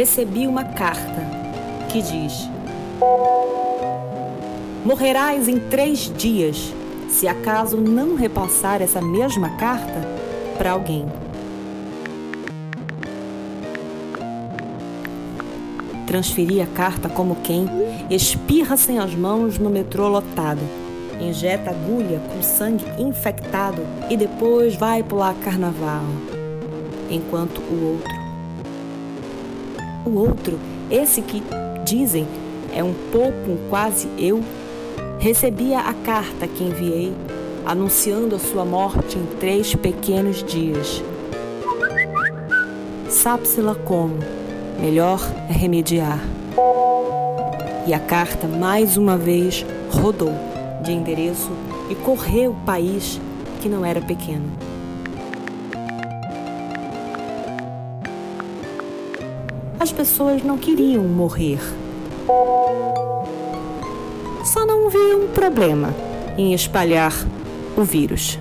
recebi uma carta que diz: Morrerás em três dias se acaso não repassar essa mesma carta para alguém. Transferi a carta como quem espirra sem as mãos no metrô lotado, injeta agulha com sangue infectado e depois vai pular carnaval. Enquanto o outro. O outro, esse que dizem é um pouco quase eu, recebia a carta que enviei anunciando a sua morte em três pequenos dias. Sabe-se-la como, melhor é remediar. E a carta mais uma vez rodou de endereço e correu o país que não era pequeno. As pessoas não queriam morrer só não vi um problema em espalhar o vírus.